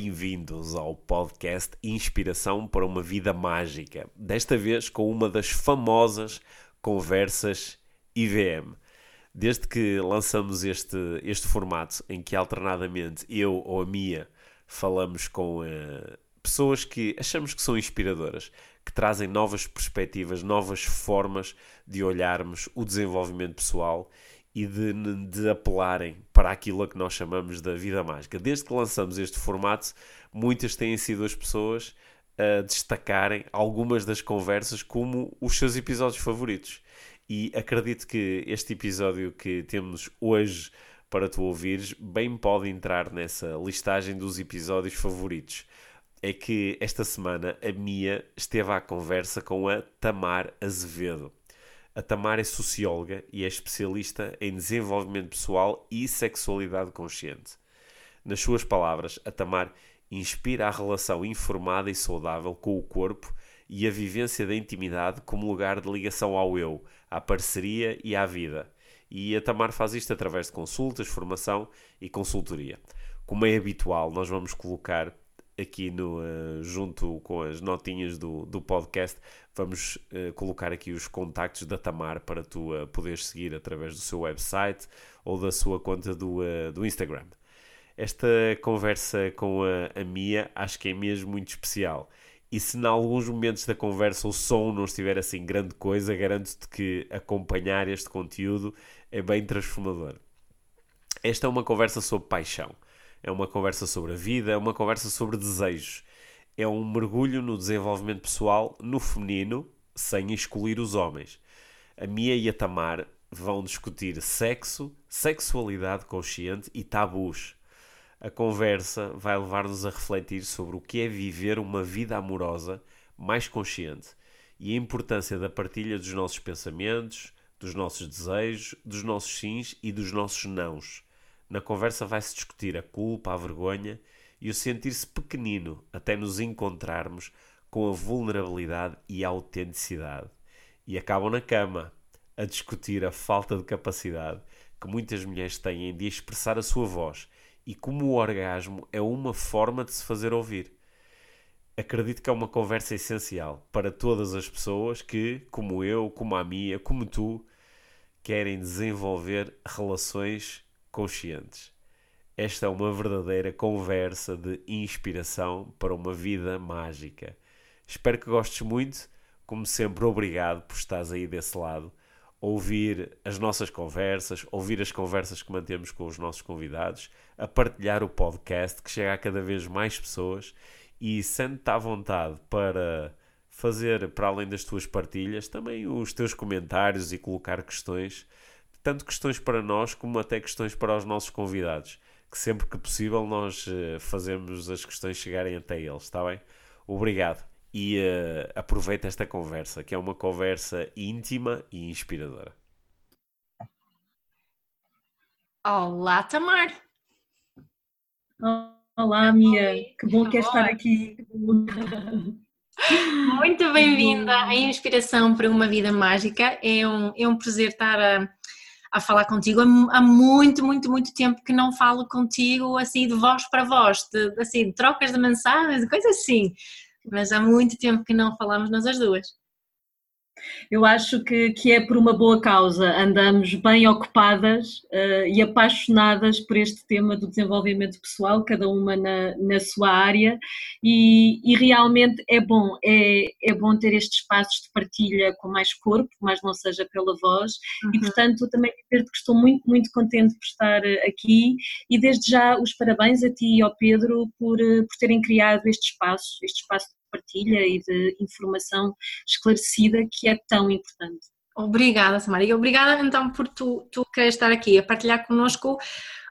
Bem-vindos ao podcast Inspiração para uma Vida Mágica. Desta vez com uma das famosas conversas IVM. Desde que lançamos este, este formato em que alternadamente eu ou a Mia falamos com uh, pessoas que achamos que são inspiradoras, que trazem novas perspectivas, novas formas de olharmos o desenvolvimento pessoal e de, de apelarem para aquilo a que nós chamamos da vida mágica. Desde que lançamos este formato, muitas têm sido as pessoas a destacarem algumas das conversas como os seus episódios favoritos. E acredito que este episódio que temos hoje para tu ouvires bem pode entrar nessa listagem dos episódios favoritos. É que esta semana a Mia esteve à conversa com a Tamar Azevedo. A Tamar é socióloga e é especialista em desenvolvimento pessoal e sexualidade consciente. Nas suas palavras, a Tamar inspira a relação informada e saudável com o corpo e a vivência da intimidade como lugar de ligação ao eu, à parceria e à vida. E a Tamar faz isto através de consultas, formação e consultoria. Como é habitual, nós vamos colocar aqui no, uh, junto com as notinhas do, do podcast, vamos uh, colocar aqui os contactos da Tamar para tu uh, poderes seguir através do seu website ou da sua conta do, do Instagram. Esta conversa com a, a Mia acho que é mesmo muito especial. E se em alguns momentos da conversa o som não estiver assim grande coisa, garanto-te que acompanhar este conteúdo é bem transformador. Esta é uma conversa sobre paixão é uma conversa sobre a vida, é uma conversa sobre desejos. É um mergulho no desenvolvimento pessoal no feminino, sem excluir os homens. A Mia e a Tamar vão discutir sexo, sexualidade consciente e tabus. A conversa vai levar-nos a refletir sobre o que é viver uma vida amorosa mais consciente e a importância da partilha dos nossos pensamentos, dos nossos desejos, dos nossos sims e dos nossos nãos. Na conversa vai-se discutir a culpa, a vergonha e o sentir-se pequenino até nos encontrarmos com a vulnerabilidade e a autenticidade. E acabam na cama a discutir a falta de capacidade que muitas mulheres têm de expressar a sua voz e como o orgasmo é uma forma de se fazer ouvir. Acredito que é uma conversa essencial para todas as pessoas que, como eu, como a Mia, como tu, querem desenvolver relações conscientes. Esta é uma verdadeira conversa de inspiração para uma vida mágica. Espero que gostes muito. Como sempre, obrigado por estares aí desse lado. Ouvir as nossas conversas, ouvir as conversas que mantemos com os nossos convidados, a partilhar o podcast que chega a cada vez mais pessoas e sente-te à vontade para fazer, para além das tuas partilhas, também os teus comentários e colocar questões tanto questões para nós como até questões para os nossos convidados, que sempre que possível nós uh, fazemos as questões chegarem até eles, está bem? Obrigado e uh, aproveita esta conversa, que é uma conversa íntima e inspiradora. Olá, Tamar! Olá, Mia! Que bom que é estar aqui. Muito bem-vinda à Inspiração para uma Vida Mágica. É um, é um prazer estar a a falar contigo. Há muito, muito, muito tempo que não falo contigo assim de voz para voz, de, assim, de trocas de mensagens, coisas assim. Mas há muito tempo que não falamos nós as duas. Eu acho que, que é por uma boa causa. Andamos bem ocupadas uh, e apaixonadas por este tema do desenvolvimento pessoal, cada uma na, na sua área, e, e, realmente é bom, é, é bom ter estes espaços de partilha com mais corpo, mas não seja pela voz, uhum. e portanto também dizer-te que estou muito, muito contente por estar eh, aqui e desde já os parabéns a ti e ao Pedro por, eh, por terem criado este espaço, este espaço partilha e de informação esclarecida que é tão importante. Obrigada, Samara. E obrigada então por tu, tu queres estar aqui a partilhar connosco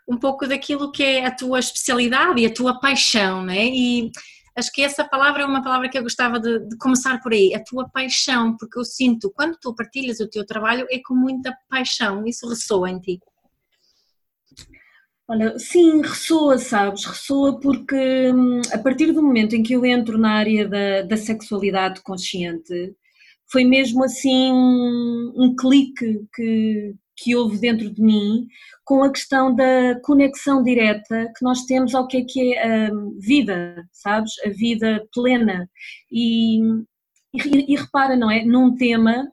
um pouco daquilo que é a tua especialidade e a tua paixão, né? E acho que essa palavra é uma palavra que eu gostava de, de, começar por aí, a tua paixão, porque eu sinto, quando tu partilhas o teu trabalho, é com muita paixão, isso ressoa em ti. Olha, sim, ressoa, sabes? Ressoa porque hum, a partir do momento em que eu entro na área da, da sexualidade consciente, foi mesmo assim um, um clique que, que houve dentro de mim com a questão da conexão direta que nós temos ao que é que é a vida, sabes? A vida plena. E, e, e repara, não é? Num tema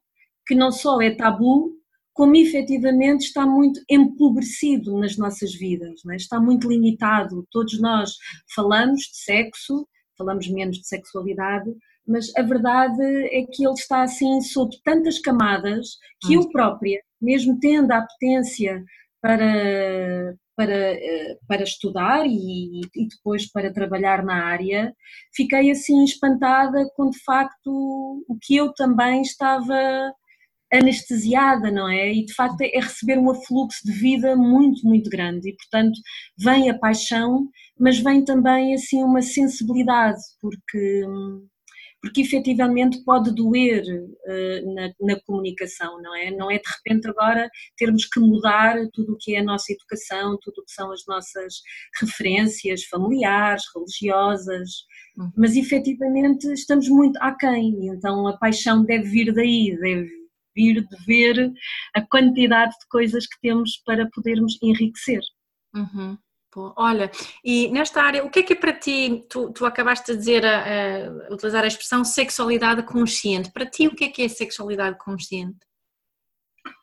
que não só é tabu, como efetivamente está muito empobrecido nas nossas vidas, é? está muito limitado. Todos nós falamos de sexo, falamos menos de sexualidade, mas a verdade é que ele está assim sob tantas camadas que eu própria, mesmo tendo a potência para, para, eh, para estudar e, e, depois para trabalhar na área, fiquei assim espantada com de facto o que eu também estava anestesiada, não é? E de facto é receber um afluxo de vida muito, muito grande e portanto vem a paixão, mas vem também assim uma sensibilidade, porque porque efetivamente pode doer uh, na, na, comunicação, não é? Não é de repente agora termos que mudar tudo o que é a nossa educação, tudo o que são as nossas referências familiares, religiosas, uhum. mas efetivamente estamos muito aquém, então a paixão deve vir daí, deve vir de ver a quantidade de coisas que temos para podermos enriquecer. Uhum. Olha, e nesta área, o que é que é para ti, tu, tu acabaste de dizer, a, a, utilizar a expressão sexualidade consciente, para ti o que é que é sexualidade consciente?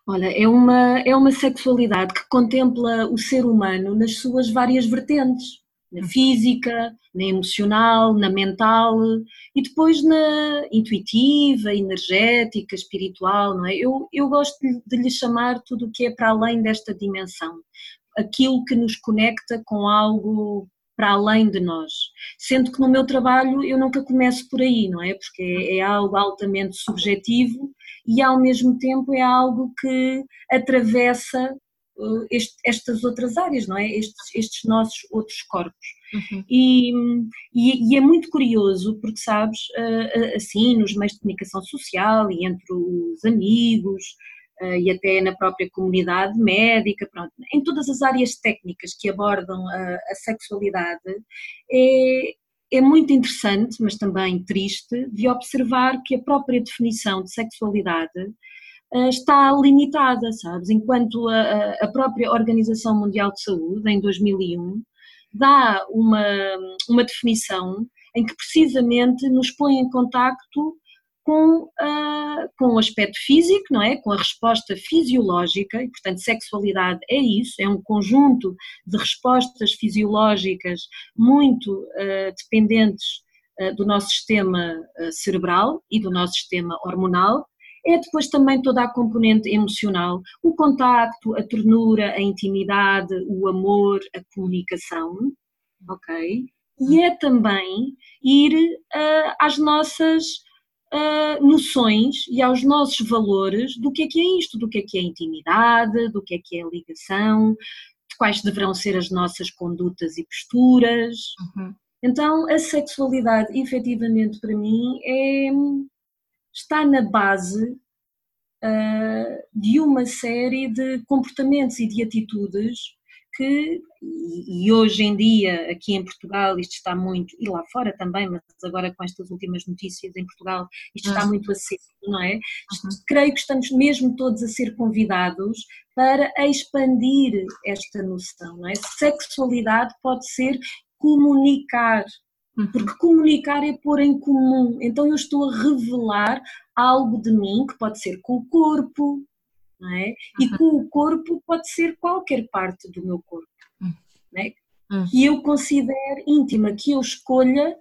Olha, é uma, é uma sexualidade que contempla o ser humano nas suas várias vertentes, na uhum. física, na emocional, na mental e depois na intuitiva, energética, espiritual, não é? Eu, eu gosto de lhe chamar tudo o que é para além desta dimensão, aquilo que nos conecta com algo para além de nós. Sendo que no meu trabalho eu nunca começo por aí, não é? Porque é, é algo altamente subjetivo e ao mesmo tempo é algo que atravessa este, estas outras áreas, não é? Estes, estes nossos outros corpos. Uhum. E, e, e, é muito curioso porque, sabes, uh, uh, assim, nos meios de comunicação social e entre os amigos, e até na própria comunidade médica, pronto, em todas as áreas técnicas que abordam a, a sexualidade, é, é muito interessante, mas também triste, de observar que a própria definição de sexualidade está limitada, sabes? Enquanto a, a, própria Organização Mundial de Saúde, em 2001, dá uma, uma definição em que precisamente nos põe em contacto com, uh, com o aspecto físico, não é? Com a resposta fisiológica, e portanto sexualidade é isso, é um conjunto de respostas fisiológicas muito uh, dependentes uh, do nosso sistema cerebral e do nosso sistema hormonal. É depois também toda a componente emocional, o contacto, a ternura, a intimidade, o amor, a comunicação, ok? E é também ir às nossas uh, noções e aos nossos valores do que é que é isto, do que é que é intimidade, do que é que é ligação, de quais deverão ser as nossas condutas e posturas. Uhum. Então, a sexualidade, efetivamente, para mim, é, está na base uh, de uma série de comportamentos e de atitudes que, e hoje em dia aqui em Portugal isto está muito, e lá fora também, mas agora com estas últimas notícias em Portugal isto está uhum. muito aceso, não é? Uhum. Creio que estamos mesmo todos a ser convidados para expandir esta noção, não é? Sexualidade pode ser comunicar. Porque comunicar é pôr em comum, então eu estou a revelar algo de mim que pode ser com o corpo, não é? E uhum. com o corpo pode ser qualquer parte do meu corpo, uhum. não é? Que eu considere íntima, que eu escolha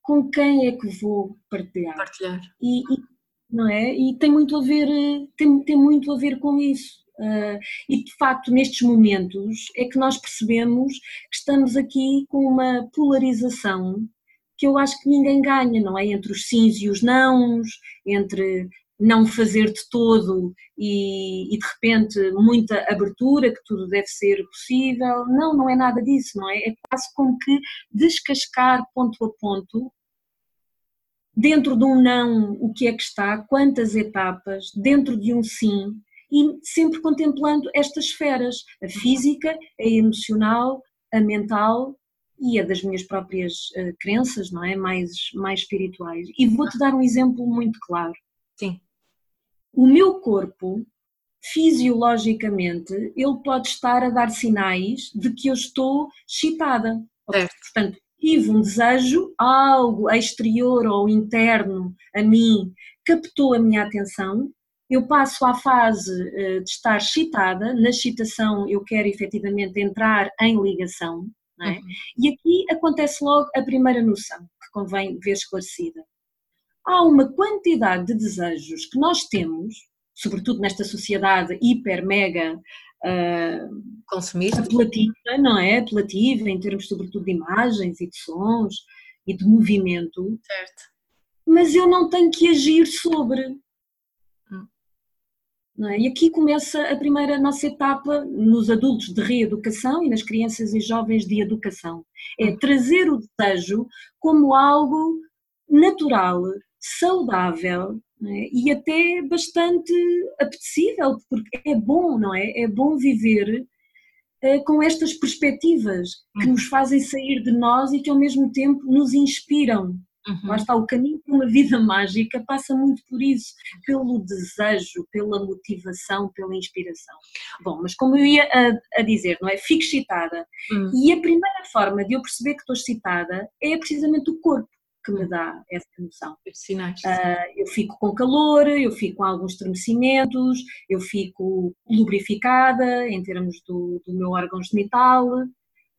com quem é que vou partilhar. Partilhar. E, e não é? E tem muito a ver, tem, tem muito a ver com isso. Uh, e de facto, nestes momentos é que nós percebemos que estamos aqui com uma polarização que eu acho que ninguém ganha, não é? Entre os sims e os nãos, entre não fazer de todo e, e, de repente muita abertura, que tudo deve ser possível. Não, não é nada disso, não é? É quase como que descascar ponto a ponto, dentro de um não, o que é que está, quantas etapas, dentro de um sim, e sempre contemplando estas esferas, a física, a emocional, a mental e a das minhas próprias uh, crenças, não é? Mais, mais espirituais. E vou-te dar um exemplo muito claro. Sim. O meu corpo, fisiologicamente, ele pode estar a dar sinais de que eu estou excitada. Certo. Portanto, tive um desejo, algo exterior ou interno a mim captou a minha atenção, eu passo à fase uh, de estar excitada, na excitação eu quero efetivamente entrar em ligação, é? Uhum. E aqui acontece logo a primeira noção, que convém ver esclarecida. Há uma quantidade de desejos que nós temos, sobretudo nesta sociedade hiper, mega uh, consumista, apelativa, não é? Apelativa, em termos sobretudo de imagens e de sons e de movimento. Certo. Mas eu não tenho que agir sobre. É? E aqui começa a primeira nossa etapa nos adultos de reeducação e nas crianças e jovens de educação. É hum. trazer o desejo como algo natural, saudável é? e até bastante apetecível, porque é bom, não é? É bom viver eh, com estas perspectivas que hum. nos fazem sair de nós e que ao mesmo tempo nos inspiram. Uhum. Lá está, o caminho para uma vida mágica passa muito por isso, pelo desejo, pela motivação, pela inspiração. Bom, mas como eu ia a, a dizer, não é? Fico excitada. Uhum. E a primeira forma de eu perceber que estou excitada é precisamente o corpo que me dá essa emoção. Sinais. Uh, eu fico com calor, eu fico com alguns estremecimentos, eu fico lubrificada em termos do, do meu órgão genital,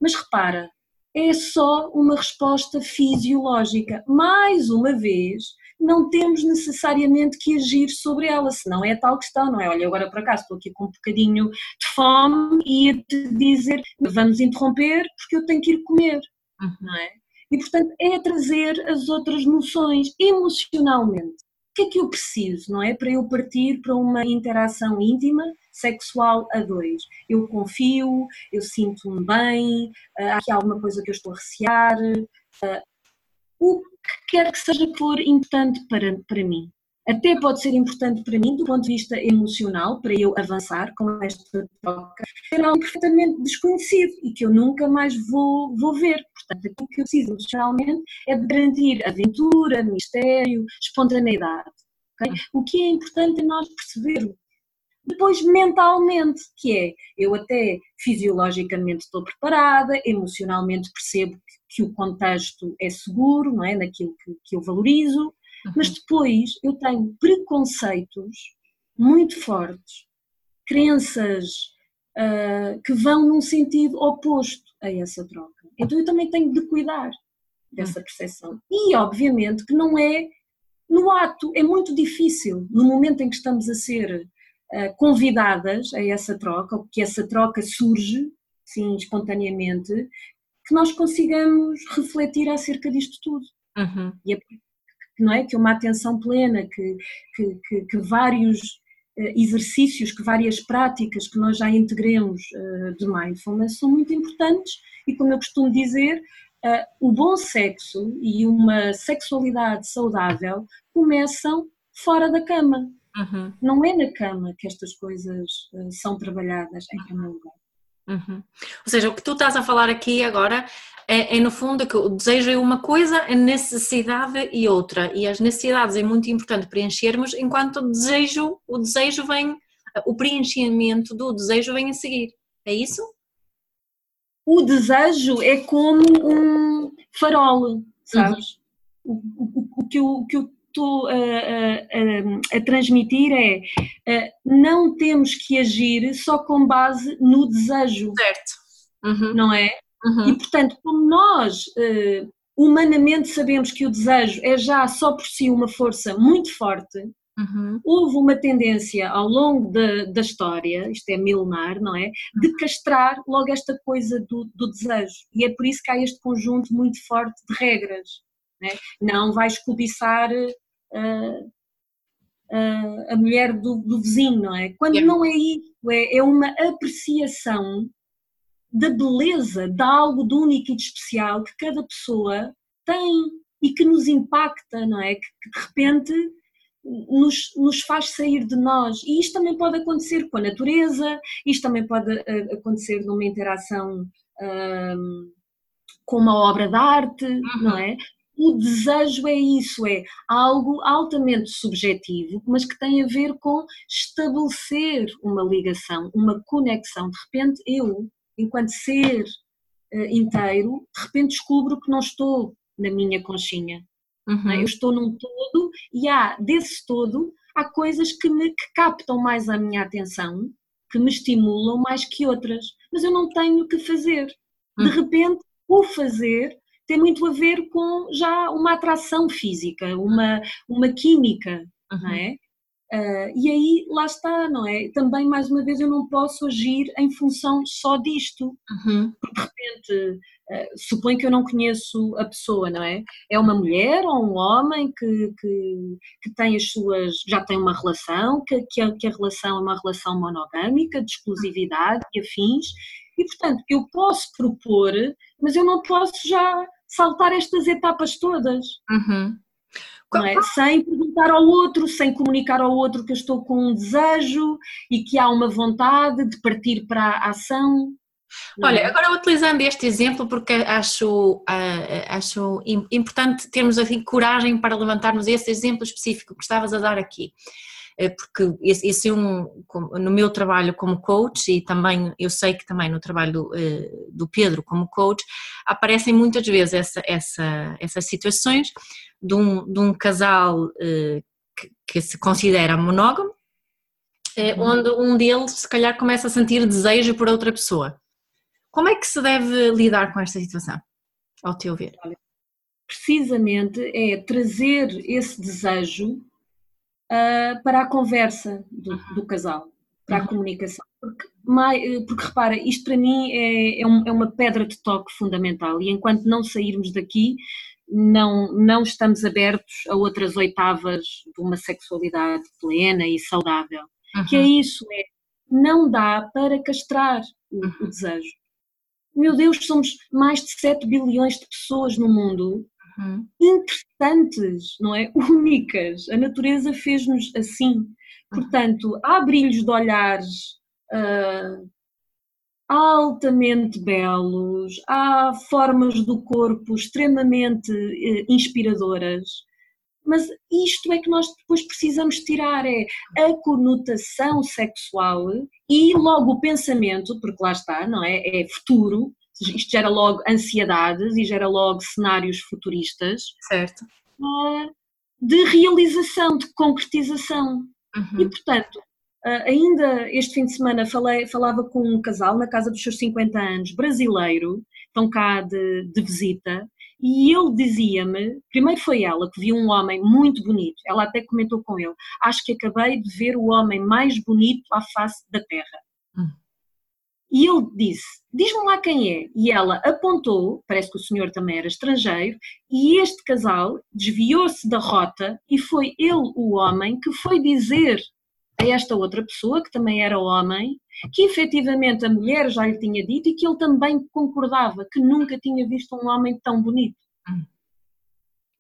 mas repara, é só uma resposta fisiológica. Mais uma vez, não temos necessariamente que agir sobre ela, senão é a tal questão, não é? Olha, agora por acaso estou aqui com um bocadinho de fome e ia-te dizer vamos interromper porque eu tenho que ir comer, uhum. não é? E portanto é trazer as outras noções emocionalmente que é que eu preciso, não é? Para eu partir para uma interação íntima, sexual a dois. Eu confio, eu sinto-me bem, uh, há aqui alguma coisa que eu estou a recear, uh, o que quer que seja for importante para, para mim. Até pode ser importante para mim, do ponto de vista emocional, para eu avançar com esta troca, ser algo perfeitamente desconhecido e que eu nunca mais vou, vou ver. Portanto, aquilo que eu preciso emocionalmente é de garantir aventura, mistério, espontaneidade. Okay? O que é importante é nós percebermos. Depois, mentalmente, que é, eu até fisiologicamente estou preparada, emocionalmente percebo que, que o contexto é seguro, não é? Naquilo que, que eu valorizo, mas depois eu tenho preconceitos muito fortes, crenças uh, que vão num sentido oposto a essa troca. Então eu também tenho de cuidar dessa percepção. E obviamente que não é no ato, é muito difícil, no momento em que estamos a ser uh, convidadas a essa troca, ou que essa troca surge, sim, espontaneamente, que nós consigamos refletir acerca disto tudo. Uhum. E é não é? Que uma atenção plena, que, que, que, que vários eh, exercícios, que várias práticas que nós já integremos eh, de mindfulness são muito importantes e, como eu costumo dizer, eh, o bom sexo e uma sexualidade saudável começam fora da cama. Uhum. Não é na cama que estas coisas são trabalhadas em primeiro lugar. Uhum. Ou seja, o que tu estás a falar aqui agora é, é, no fundo que o desejo é uma coisa, a necessidade e outra. E as necessidades é muito importante preenchermos, enquanto o desejo, o desejo vem, o preenchimento do desejo vem a seguir. É isso? O desejo é como um farol, sabes? Uhum. O, o, o, que eu, o que eu estou a, a, a, transmitir é não temos que agir só com base no desejo. Certo. Uhum. Não é? Uhum. E portanto, como nós humanamente sabemos que o desejo é já só por si uma força muito forte, uhum. houve uma tendência ao longo da, da história, isto é milenar, não é? De uhum. castrar logo esta coisa do, do desejo. E é por isso que há este conjunto muito forte de regras. Não, é? não vais cobiçar uh, uh, a mulher do, do, vizinho, não é? Quando yeah. não é isso, é, é uma apreciação da beleza, de algo de único e de especial que cada pessoa tem e que nos impacta, não é? Que, que de repente nos, nos, faz sair de nós. E isto também pode acontecer com a natureza, isto também pode uh, acontecer numa interação com uma obra de arte, uhum. não é? O desejo é isso, é algo altamente subjetivo, mas que tem a ver com estabelecer uma ligação, uma conexão. De repente, eu, enquanto ser uh, inteiro, de repente descubro que não estou na minha conchinha. É? Uhum. Eu estou num todo e há, desse todo, há coisas que me que captam mais a minha atenção, que me estimulam mais que outras, mas eu não tenho que fazer. De uhum. repente, o fazer tem muito a ver com já uma atração física, uma, uma química, uhum. não é? Uh, e aí lá está, não é? Também, mais uma vez, eu não posso agir em função só disto. Uhum. Porque de repente, uh, suponho que eu não conheço a pessoa, não é? É uma mulher ou um homem que, que, que tem as suas. já tem uma relação, que, que, a, que a relação é uma relação monogâmica, de exclusividade e afins, e portanto eu posso propor, mas eu não posso já saltar estas etapas todas. Uhum. É? Sem perguntar ao outro, sem comunicar ao outro que eu estou com um desejo e que há uma vontade de partir para a ação. Olha, é? agora utilizando este exemplo, porque acho, uh, acho importante termos assim, coragem para levantarmos esse exemplo específico que estavas a dar aqui. Eh, porque esse, esse é um, no meu trabalho como coach e também eu sei que também no trabalho do, eh, do Pedro como coach aparecem muitas vezes essa, essa, essas situações de um, de um casal eh, que, que se considera monógamo, uhum. onde um deles se calhar começa a sentir desejo por outra pessoa. Como é que se deve lidar com esta situação, ao teu ver? Precisamente é trazer esse desejo uh, para a conversa do, do casal, para a comunicação. Porque, porque, repara, isto para mim é, é, um, é, uma pedra de toque fundamental e enquanto não sairmos daqui, não, não estamos abertos a outras oitavas de uma sexualidade plena e saudável. Uhum. Que é isso, é não dá para castrar o, o desejo. Meu Deus, somos mais de 7 bilhões de pessoas no mundo uhum. interessantes, não é? Únicas. A natureza fez-nos assim. Uhum. Portanto, há brilhos de olhares uh, altamente belos, há formas do corpo extremamente uh, inspiradoras. Mas isto é que nós depois precisamos tirar, é a conotação sexual e logo o pensamento, porque lá está, não é? É futuro, isto gera logo ansiedades e gera logo cenários futuristas. Certo. Ah, de realização, de concretização. Uhum. E, portanto, ah, ainda este fim de semana falei, falava com um casal na casa dos seus 50 anos, brasileiro, estão cá de, de visita, e ele dizia-me, primeiro foi ela que viu um homem muito bonito, ela até comentou com ele, acho que acabei de ver o homem mais bonito à face da terra. Uhum. E ele disse: Diz-me lá quem é. E ela apontou, parece que o senhor também era estrangeiro, e este casal desviou-se da rota e foi ele, o homem, que foi dizer a esta outra pessoa, que também era homem, que efetivamente a mulher já lhe tinha dito e que ele também concordava, que nunca tinha visto um homem tão bonito. Hum.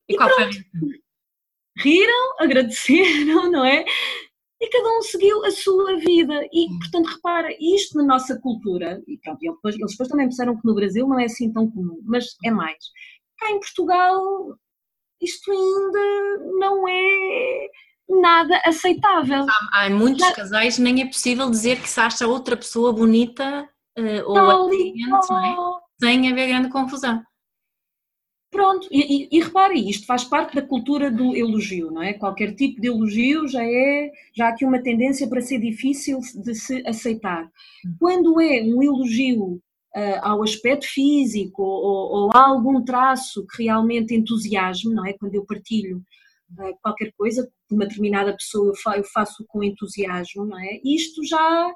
E, e qual foi? Riram, agradeceram, não é? E cada um seguiu a sua vida. E, hum. portanto, repara, isto na nossa cultura, e pronto, eles depois, eles depois também pensaram que no Brasil não é assim tão comum, mas é mais. Cá em Portugal, isto ainda não é nada aceitável. Há, há muitos casais nem é possível dizer que se acha outra pessoa bonita uh, ou atraente, é? sem haver grande confusão. Pronto, e, e, e repare, isto faz parte da cultura do elogio, não é? Qualquer tipo de elogio já é, já há aqui uma tendência para ser difícil de se aceitar. Quando é um elogio uh, ao aspecto físico ou, ou a algum traço que realmente entusiasme, não é? Quando eu partilho uh, qualquer coisa de uma determinada pessoa, eu, fa eu faço com entusiasmo, não é? Isto já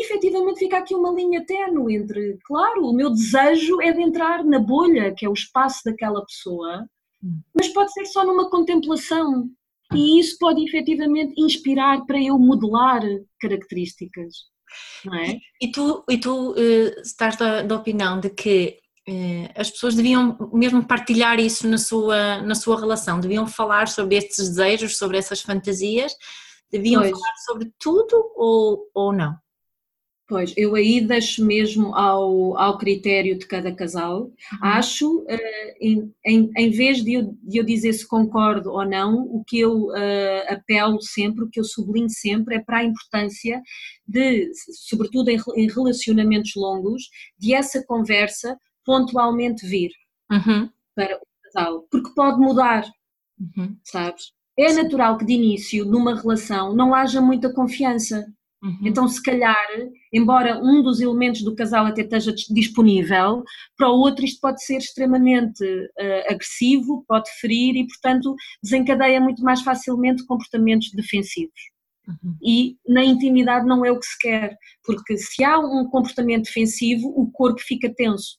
efetivamente fica aqui uma linha tenue entre, claro, o meu desejo é de entrar na bolha, que é o espaço daquela pessoa, hum. mas pode ser só numa contemplação. e isso pode efetivamente inspirar para eu modelar características. Não é? E tu, e tu uh, estás da, da, opinião de que uh, as pessoas deviam mesmo partilhar isso na sua, na sua relação, deviam falar sobre estes desejos, sobre essas fantasias, deviam pois. falar sobre tudo ou, ou não? Pois, eu aí deixo mesmo ao, ao critério de cada casal. Uhum. Acho, uh, em, em, em, vez de eu, de eu dizer se concordo ou não, o que eu uh, apelo sempre, o que eu sublinho sempre é para a importância de, sobretudo em, em relacionamentos longos, de essa conversa pontualmente vir uhum. para o casal, porque pode mudar, uhum. sabes? É natural que de início, numa relação, não haja muita confiança Uhum. Então, se calhar, embora um dos elementos do casal até esteja disponível, para o outro isto pode ser extremamente uh, agressivo, pode ferir e, portanto, desencadeia muito mais facilmente comportamentos defensivos. Uhum. E na intimidade não é o que se quer, porque se há um comportamento defensivo, o corpo fica tenso.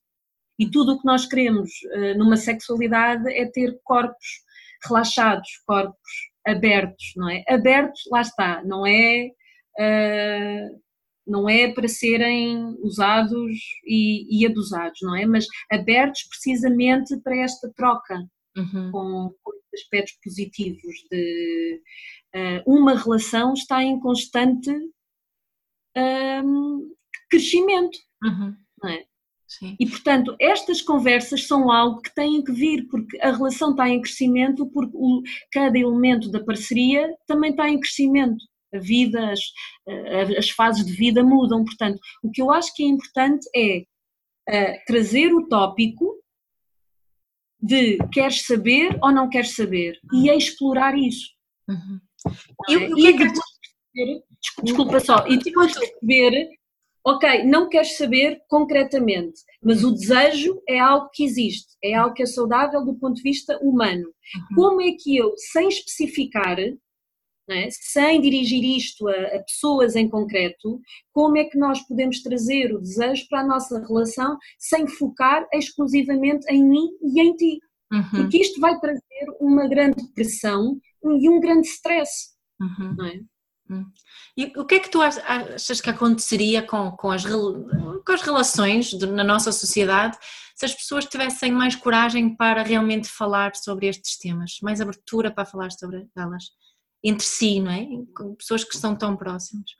E tudo o que nós queremos uh, numa sexualidade é ter corpos relaxados, corpos abertos, não é? Abertos, lá está, não é uh, não é para serem usados e, e, abusados, não é? Mas abertos precisamente para esta troca uhum. com, com, aspectos positivos de uh, uma relação está em constante um, crescimento, uhum. não é? Sim. E, portanto, estas conversas são algo que têm que vir, porque a relação está em crescimento, porque o, cada elemento da parceria também está em crescimento vida, as, as fases de vida mudam. Portanto, o que eu acho que é importante é uh, trazer o tópico de queres saber ou não queres saber e é explorar isso. Uhum. É? Eu, e depois perceber, desculpa só, e depois perceber, ok, não queres saber concretamente, mas o desejo é algo que existe, é algo que é saudável do ponto de vista humano. Uhum. Como é que eu, sem especificar, é? sem dirigir isto a, a, pessoas em concreto, como é que nós podemos trazer o desejo para a nossa relação sem focar exclusivamente em mim e em ti? Uhum. Porque isto vai trazer uma grande pressão e um grande stress. Uhum. Não é? Uhum. E o que é que tu achas que aconteceria com, com, as, com as relações de, na nossa sociedade se as pessoas tivessem mais coragem para realmente falar sobre estes temas, mais abertura para falar sobre elas? Entre si, não é? Com pessoas que estão tão próximas.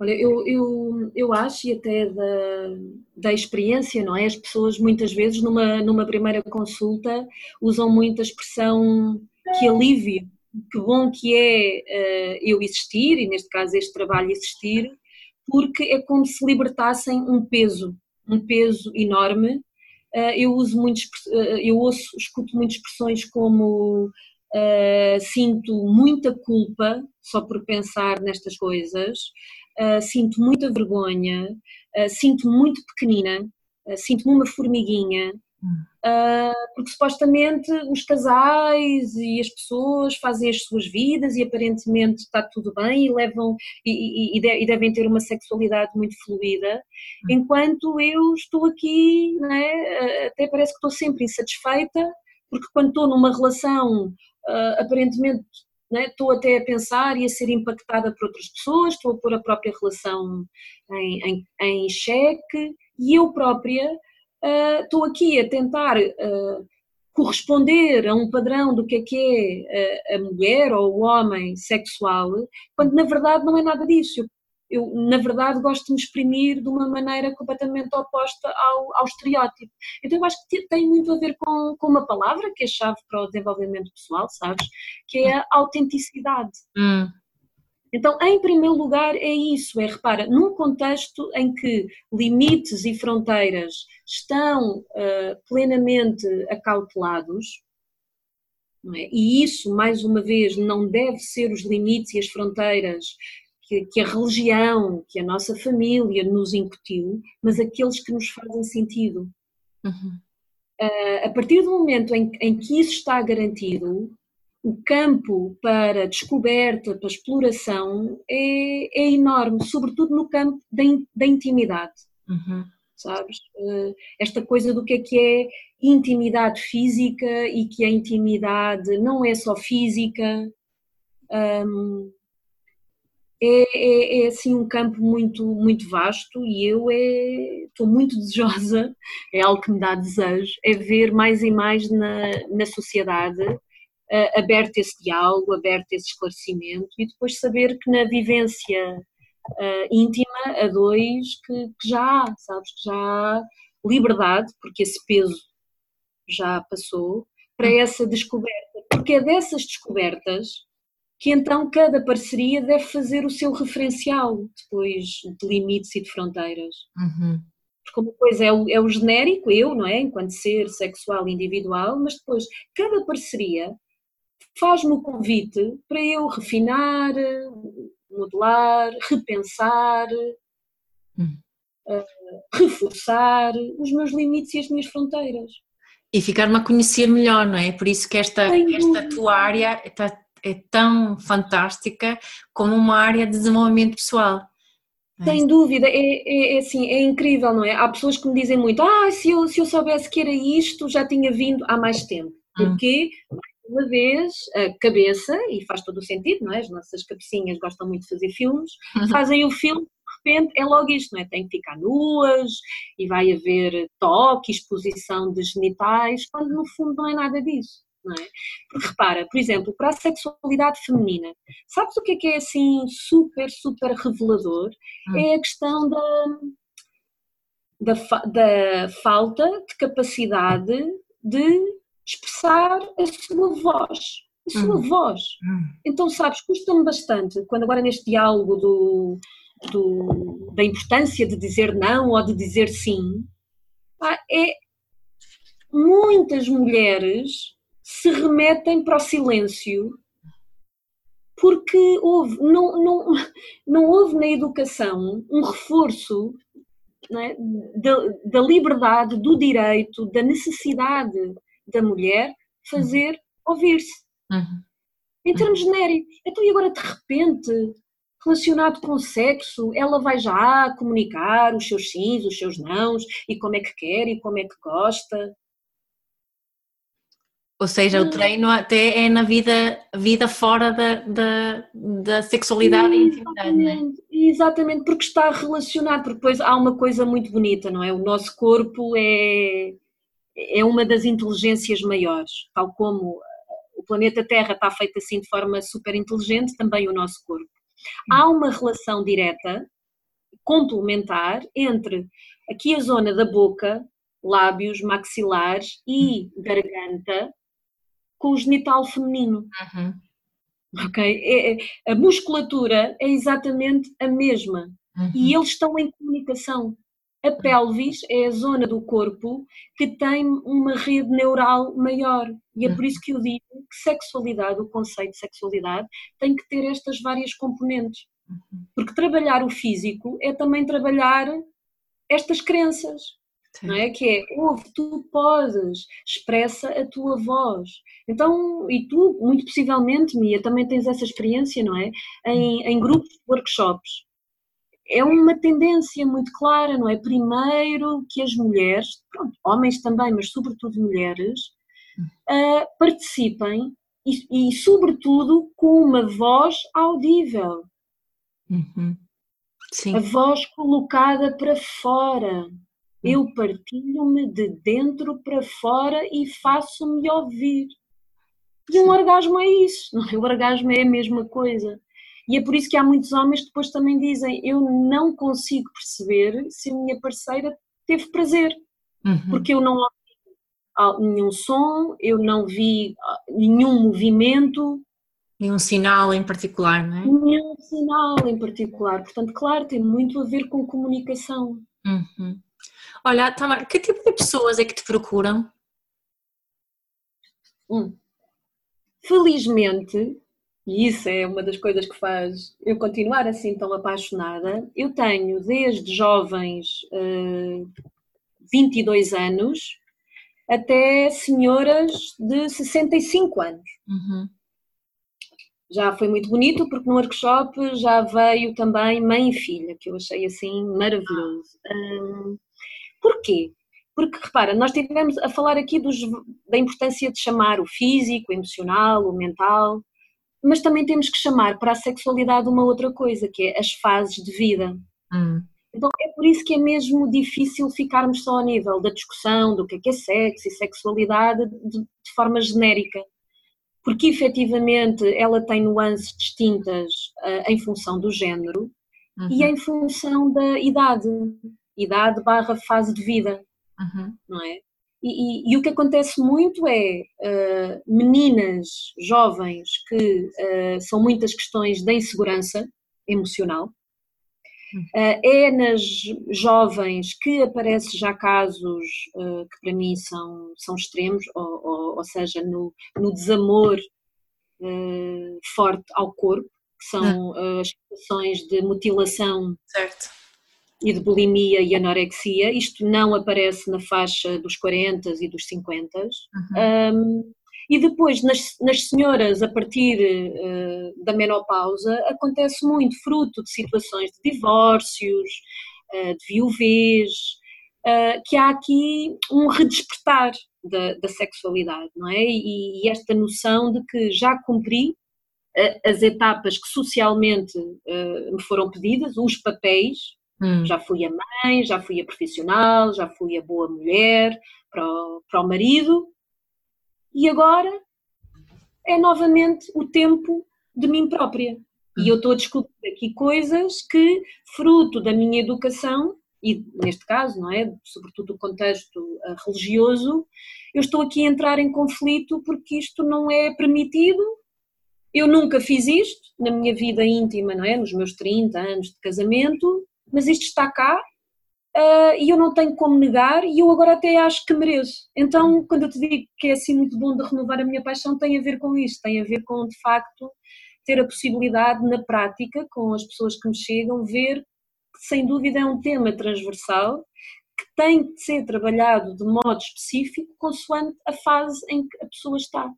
Olha, eu, eu, eu acho, e até da, da experiência, não é? As pessoas muitas vezes numa, numa primeira consulta usam muito a expressão que alívio, que bom que é uh, eu existir, e neste caso este trabalho existir, porque é como se libertassem um peso, um peso enorme. Uh, eu uso muitos, uh, eu ouço, escuto muitas expressões como Uh, sinto muita culpa só por pensar nestas coisas, uh, sinto muita vergonha, uh, sinto muito pequenina, sinto-me uma formiguinha, porque supostamente os casais e as pessoas fazem as suas vidas e aparentemente está tudo bem e levam e, e, e devem ter uma sexualidade muito fluida, hum. enquanto eu estou aqui, né, até parece que estou sempre insatisfeita, porque quando estou numa relação uh, aparentemente né, estou até a pensar e a ser impactada por outras pessoas, estou a pôr a própria relação em, em, em xeque e eu própria uh, estou aqui a tentar uh, corresponder a um padrão do que é que é a, mulher ou o homem sexual, quando na verdade não é nada disso. Eu eu, na verdade, gosto de me exprimir de uma maneira completamente oposta ao, ao estereótipo. Então, eu acho que tem muito a ver com, com uma palavra que é chave para o desenvolvimento pessoal, sabes? Que é a autenticidade. Hum. Então, em primeiro lugar, é isso: é repara, num contexto em que limites e fronteiras estão uh, plenamente acautelados, é? e isso, mais uma vez, não deve ser os limites e as fronteiras que, que, a religião, que a nossa família nos incutiu, mas aqueles que nos fazem sentido. Uhum. Uh, a partir do momento em, em, que isso está garantido, o campo para descoberta, para exploração é, é enorme, sobretudo no campo da, in, da intimidade. Uhum. sabes? Uh, esta coisa do que é que é intimidade física e que a intimidade não é só física. Um, é, é, é, assim um campo muito, muito vasto e eu é, estou muito desejosa, é algo que me dá desejo, é ver mais e mais na, na sociedade uh, aberto esse diálogo, aberto esse esclarecimento e depois saber que na vivência uh, íntima a dois que, que, já há, sabes, que já há liberdade, porque esse peso já passou, para hum. essa descoberta, porque é dessas descobertas que então cada parceria deve fazer o seu referencial depois de limites e de fronteiras. Uhum. Porque uma coisa é o, é o genérico, eu, não é? Enquanto ser sexual individual, mas depois cada parceria faz-me o convite para eu refinar, modelar, repensar, uhum. uh, reforçar os meus limites e as minhas fronteiras. E ficar-me a conhecer melhor, não é? Por isso que esta, esta tua área está é tão fantástica como uma área de desenvolvimento pessoal. É Sem dúvida, é, é, é, assim, é incrível, não é? Há pessoas que me dizem muito, ah, se eu, se eu soubesse que era isto, já tinha vindo há mais tempo. Hum. Porque, uma vez, a cabeça, e faz todo o sentido, não é? As nossas cabecinhas gostam muito de fazer filmes, uhum. fazem o filme, de repente é logo isto, não é? Tem que ficar nuas, e vai haver toque, exposição de genitais, quando no fundo não é nada disso não é? Porque repara, por exemplo, para a sexualidade feminina, sabes o que é que é assim super, super revelador? Hum. É a questão da, da, da falta de capacidade de expressar a sua voz. A sua hum. voz. Hum. Então, sabes, custa-me bastante, quando agora neste diálogo do, do, da importância de dizer não ou de dizer sim, é muitas mulheres se remetem para o silêncio porque houve, não, não, não houve na educação um reforço é, da, da, liberdade, do direito, da necessidade da mulher fazer ouvir-se. Uhum. Em termos uhum. genéricos. Então, e agora de repente, relacionado com o sexo, ela vai já comunicar os seus sims, os seus nãos, e como é que quer e como é que gosta. Ou seja, o treino até é na vida, vida fora da, da, da sexualidade e intimidade, não é? Exatamente, porque está relacionado, porque depois há uma coisa muito bonita, não é? O nosso corpo é, é uma das inteligências maiores, tal como o planeta Terra está feito assim de forma super inteligente, também o nosso corpo. Há uma relação direta, complementar, entre aqui a zona da boca, lábios, maxilares e garganta, com o genital feminino. Uhum. Ok? É, é, a musculatura é exatamente a mesma uhum. e eles estão em comunicação. A pelvis é a zona do corpo que tem uma rede neural maior. E é por isso que eu digo que sexualidade, o conceito de sexualidade, tem que ter estas várias componentes. Uhum. Porque trabalhar o físico é também trabalhar estas crenças não é? Que é, ouve, tu podes, expressa a tua voz. Então, e tu, muito possivelmente, Mia, também tens essa experiência, não é? Em, em grupos de workshops. É uma tendência muito clara, não é? Primeiro que as mulheres, pronto, homens também, mas sobretudo mulheres, uh, participem e, e, sobretudo, com uma voz audível. Uhum. A voz colocada para fora eu partilho-me de dentro para fora e faço-me ouvir. E um orgasmo é isso, não é? O orgasmo é a mesma coisa. E é por isso que há muitos homens que depois também dizem: Eu não consigo perceber se a minha parceira teve prazer, uhum. porque eu não ouvi nenhum som, eu não vi ah, nenhum movimento. Nenhum sinal em particular, não é? Nenhum sinal em particular. Portanto, claro, tem muito a ver com comunicação. Uhum. Olha, Tamar, que tipo de pessoas é que te procuram? Hum. Felizmente, e isso é uma das coisas que faz eu continuar assim tão apaixonada, eu tenho desde jovens uh, eh, 22 anos até senhoras de 65 anos. Uhum. Já foi muito bonito porque no workshop já veio também mãe e filha, que eu achei assim maravilhoso. Um, Porquê? Porque, repara, nós estivemos a falar aqui dos, da importância de chamar o físico, o emocional, o mental, mas também temos que chamar para a sexualidade uma outra coisa, que é as fases de vida. Hum. Então é por isso que é mesmo difícil ficarmos só ao nível da discussão do que é, que é sexo e sexualidade de, de forma genérica, porque efetivamente ela tem nuances distintas uh, em função do género uhum. e em função da idade, idade barra fase de vida, uhum. não é? E, e, e, o que acontece muito é uh, meninas jovens que uh, são muitas questões da insegurança emocional. Uh, é nas jovens que aparecem já casos que para mim são, são extremos, ou, ou, ou seja, no, no desamor forte ao corpo, que são hum. as situações de mutilação certo e de bulimia e anorexia. Isto não aparece na faixa dos 40 e dos 50. Uhum. Um, e depois, nas, nas senhoras, a partir uh, da menopausa, acontece muito, fruto de situações de divórcios, uh, de viuvez, uh, que há aqui um redespertar da, da sexualidade, não é? E, e, esta noção de que já cumpri as etapas que socialmente me foram pedidas, os papéis, Hum. Já fui a mãe, já fui a profissional, já fui a boa mulher para o, para o marido e agora é novamente o tempo de mim própria. E hum. eu estou a descobrir aqui coisas que, fruto da minha educação, e neste caso, não é? Sobretudo o contexto uh, religioso, eu estou aqui a entrar em conflito porque isto não é permitido. Eu nunca fiz isto na minha vida íntima, não é? Nos meus 30 anos de casamento, mas isto está cá uh, e eu não tenho como negar e eu agora até acho que mereço. Então, quando eu te digo que é assim muito bom de renovar a minha paixão, tem a ver com isto, tem a ver com, de facto, ter a possibilidade na prática, com as pessoas que me chegam, ver que sem dúvida é um tema transversal que tem de ser trabalhado de modo específico consoante a fase em que a pessoa está.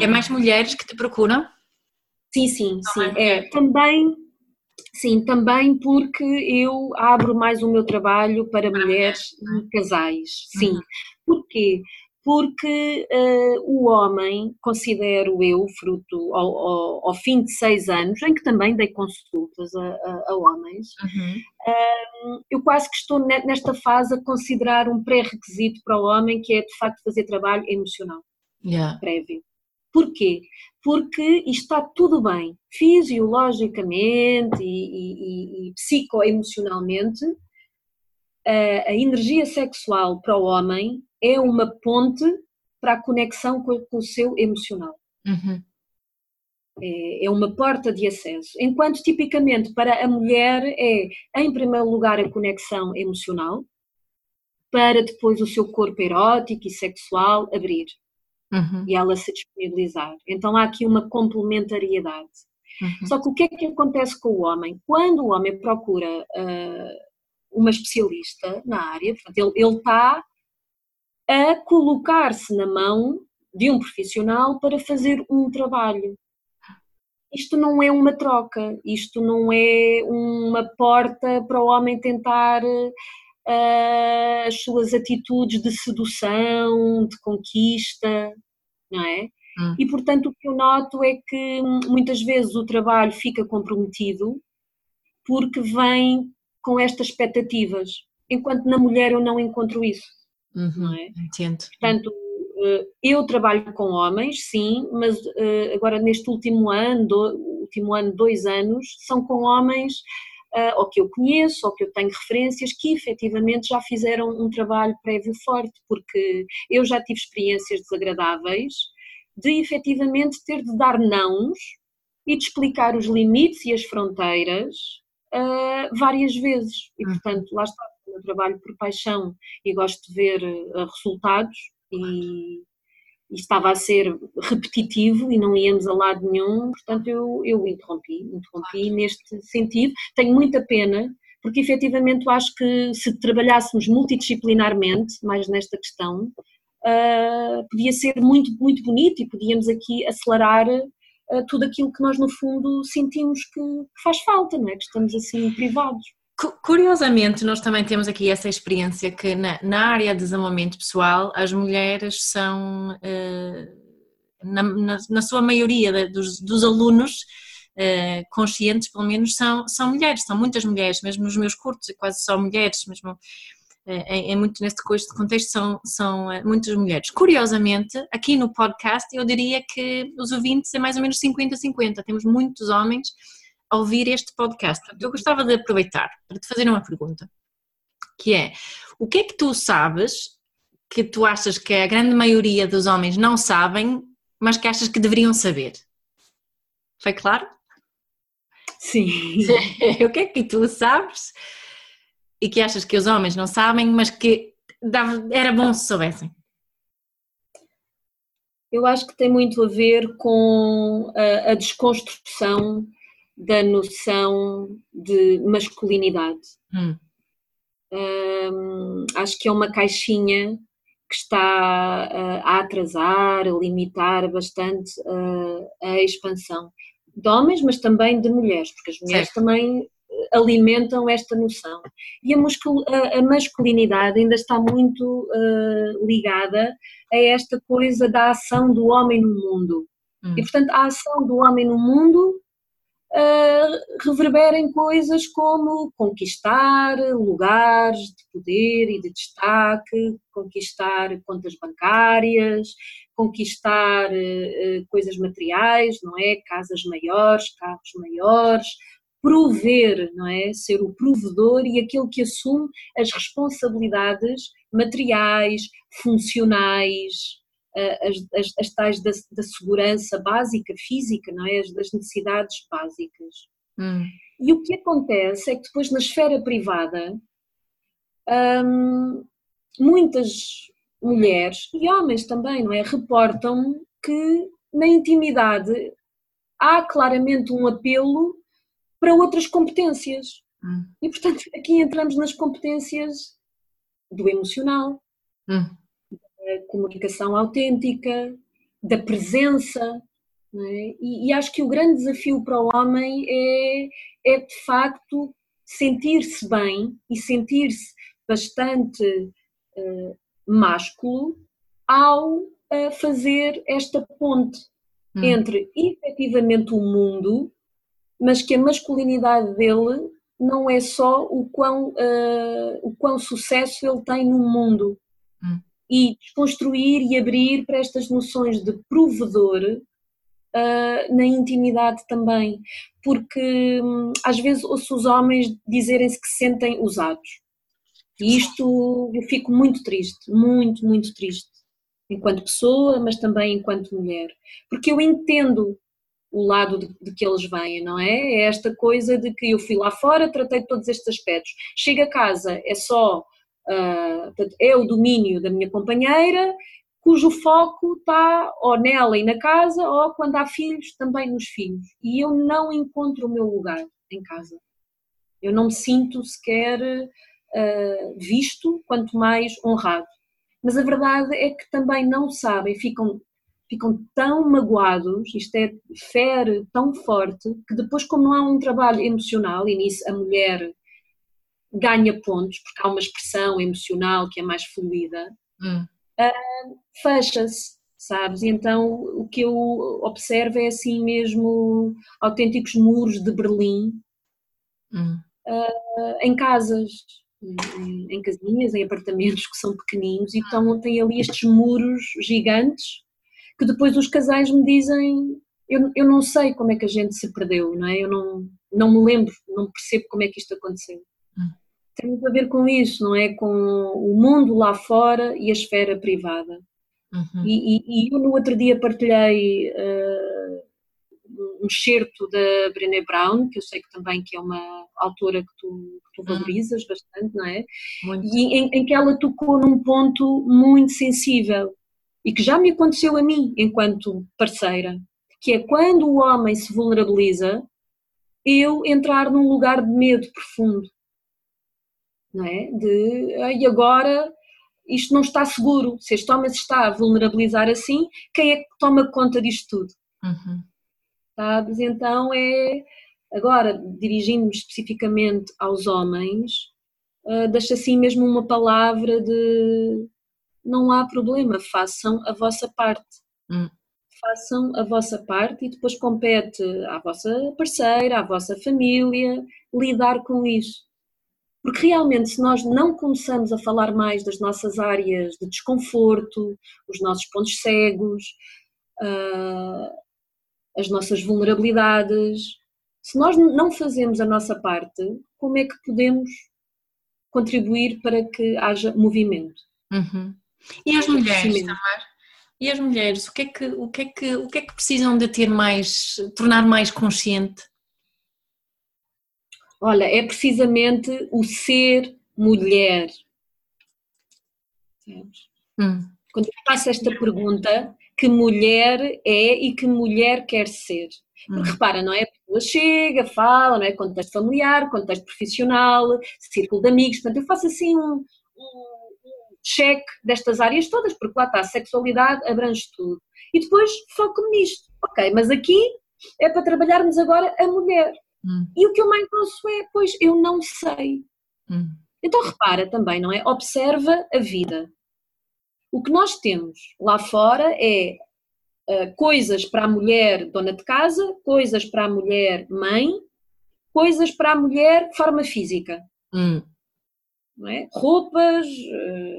É mais mulheres que te procuram? Sim, sim, sim. É, também Sim, também porque eu abro mais o meu trabalho para mulheres e casais. Sim. Uhum. Porquê? Porque uh, o homem, considero eu, fruto ao, ao, ao, fim de seis anos, em que também dei consultas a, a, a homens, uhum. uh, eu quase que estou nesta fase a considerar um pré-requisito para o homem, que é de facto fazer trabalho emocional yeah. prévio. Porquê? Porque está tudo bem, fisiologicamente e, e, e psicoemocionalmente, a, a, energia sexual para o homem é uma ponte para a conexão com, com o seu emocional. Uhum. É, é uma porta de acesso. Enquanto tipicamente para a mulher é, em primeiro lugar, a conexão emocional, para depois o seu corpo erótico e sexual abrir uhum. e ela se disponibilizar. Então há aqui uma complementariedade. Uhum. Só que o que é que acontece com o homem? Quando o homem procura uh, uma especialista na área, portanto, ele, ele está a colocar-se na mão de um profissional para fazer um trabalho. Isto não é uma troca, isto não é uma porta para o homem tentar as suas atitudes de sedução, de conquista, não é? Hum. E portanto o que eu noto é que muitas vezes o trabalho fica comprometido porque vem com estas expectativas, enquanto na mulher eu não encontro isso. Uhum, não é? Entendo. Portanto, eh, eu trabalho com homens, sim, mas eh, agora neste último ano, último ano, dois anos, são com homens uh, ou que eu conheço, ou que eu tenho referências, que efetivamente já fizeram um trabalho prévio forte, porque eu já tive experiências desagradáveis de efetivamente ter de dar nãos e de explicar os limites e as fronteiras uh, várias vezes. E, hum. portanto, lá está, eu trabalho por paixão e gosto de ver uh, resultados e estava a ser repetitivo e não íamos a lado nenhum, portanto eu, eu interrompi, interrompi neste sentido. Tenho muita pena, porque efetivamente eu acho que se trabalhássemos multidisciplinarmente, mais nesta questão, uh, podia ser muito, muito bonito e podíamos aqui acelerar uh, tudo aquilo que nós no fundo sentimos que, que faz falta, não é? que estamos assim privados. Curiosamente, nós também temos aqui essa experiência que na, na área de desenvolvimento pessoal as mulheres são, uh, na, na, na, sua maioria de, dos, dos, alunos uh, conscientes, pelo menos, são, são mulheres, são muitas mulheres, mesmo nos meus cursos, quase só mulheres, mesmo em, em, muito neste contexto são, são muitas mulheres. Curiosamente, aqui no podcast eu diria que os ouvintes é mais ou menos 50-50, temos muitos homens ouvir este podcast. Eu gostava de aproveitar para te fazer uma pergunta, que é, o que é que tu sabes que tu achas que a grande maioria dos homens não sabem, mas que achas que deveriam saber? Foi claro? Sim. o que é que tu sabes e que achas que os homens não sabem, mas que era bom se soubessem? Eu acho que tem muito a ver com a, a desconstrução da noção de masculinidade. Hum. Um, acho que é uma caixinha que está uh, a atrasar, a limitar bastante uh, a expansão de homens, mas também de mulheres, porque as mulheres certo. também alimentam esta noção. E a, a, a masculinidade ainda está muito uh, ligada a esta coisa da ação do homem no mundo. Hum. E, portanto, a ação do homem no mundo uh, reverberem coisas como conquistar lugares de poder e de destaque, conquistar contas bancárias, conquistar uh, coisas materiais, não é? Casas maiores, carros maiores, prover, não é? Ser o provedor e aquele que assume as responsabilidades materiais, funcionais, as, as, as tais da, da, segurança básica, física, não é? As, das necessidades básicas. Hum. E o que acontece é que depois na esfera privada hum, muitas mulheres e homens também, não é? Reportam que na intimidade há claramente um apelo para outras competências. Hum. E portanto aqui entramos nas competências do emocional. Hum comunicação autêntica, da presença. É? E, e, acho que o grande desafio para o homem é, é de facto sentir-se bem e sentir-se bastante uh, másculo ao uh, fazer esta ponte hum. entre efetivamente o mundo, mas que a masculinidade dele não é só o quão, uh, o quão sucesso ele tem no mundo, e desconstruir e abrir para estas noções de provedor uh, na intimidade também, porque hum, às vezes ouço os homens dizerem-se que se sentem usados. E isto eu fico muito triste, muito, muito triste, enquanto pessoa, mas também enquanto mulher, porque eu entendo o lado de, de, que eles vêm, não é? É esta coisa de que eu fui lá fora, tratei todos estes aspectos. Chego a casa, é só Uh, é o domínio da minha companheira, cujo foco está ou nela e na casa, ou quando há filhos, também nos filhos. E eu não encontro o meu lugar em casa. Eu não me sinto sequer uh, visto, quanto mais honrado. Mas a verdade é que também não sabem, ficam, ficam tão magoados, isto é, fere tão forte, que depois, como não há um trabalho emocional, e nisso a mulher ganha pontos, porque há uma expressão emocional que é mais fluida, hum. uh, fecha-se, sabes? E então o que eu observo é assim mesmo autênticos muros de Berlim hum. uh, em casas, em, em, casinhas, em apartamentos que são pequeninos e então tem ali estes muros gigantes que depois os casais me dizem eu, eu não sei como é que a gente se perdeu, não é? Eu não, não me lembro, não percebo como é que isto aconteceu tem muito a ver com isso, não é? Com o mundo lá fora e a esfera privada. Uhum. E, e, e, eu no outro dia partilhei uh, um excerto da Brené Brown, que eu sei que também que é uma autora que tu, que tu uhum. valorizas uhum. bastante, não é? Muito. E em, em que ela tocou num ponto muito sensível e que já me aconteceu a mim enquanto parceira, que é quando o homem se vulnerabiliza, eu entrar num lugar de medo profundo não é? De, ah, e agora isto não está seguro, se este homem se está a vulnerabilizar assim, quem é que toma conta disto tudo? Uhum. Sabes? Então é, Agora, dirigindo-me especificamente aos homens, uh, deixo assim mesmo uma palavra de não há problema, façam a vossa parte. Hum. Façam a vossa parte e depois compete à vossa parceira, à vossa família, lidar com isso. Porque realmente, se nós não começamos a falar mais das nossas áreas de desconforto, os nossos pontos cegos, uh, as nossas vulnerabilidades, se nós não fazemos a nossa parte, como é que podemos contribuir para que haja movimento? Uhum. E as mulheres, Tamar? E as mulheres, o que, é que, o, que é que, o que é que precisam de ter mais, tornar mais consciente? Olha, é precisamente o ser mulher. Hum. Quando eu faço esta pergunta, que mulher é e que mulher quer ser? Porque hum. repara, não é? A pessoa chega, fala, não é? Contexto familiar, contexto profissional, círculo de amigos, portanto eu faço assim um, um cheque destas áreas todas, porque lá está, a sexualidade abrange tudo. E depois foco-me nisto. Ok, mas aqui é para trabalharmos agora a mulher. Hum. E o que eu mais ouço é, pois, eu não sei. Hum. Então repara também, não é? Observa a vida. O que nós temos lá fora é uh, coisas para a mulher dona de casa, coisas para a mulher mãe, coisas para a mulher forma física. Hum é? roupas,